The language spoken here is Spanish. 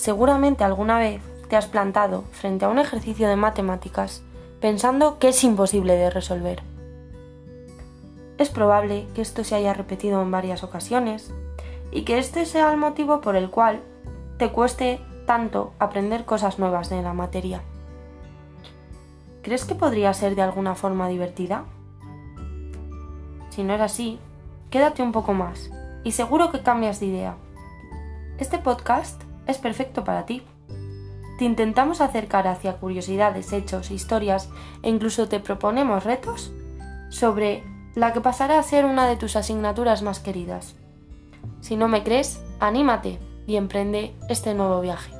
Seguramente alguna vez te has plantado frente a un ejercicio de matemáticas pensando que es imposible de resolver. Es probable que esto se haya repetido en varias ocasiones y que este sea el motivo por el cual te cueste tanto aprender cosas nuevas de la materia. ¿Crees que podría ser de alguna forma divertida? Si no es así, quédate un poco más y seguro que cambias de idea. Este podcast es perfecto para ti. Te intentamos acercar hacia curiosidades, hechos, historias e incluso te proponemos retos sobre la que pasará a ser una de tus asignaturas más queridas. Si no me crees, anímate y emprende este nuevo viaje.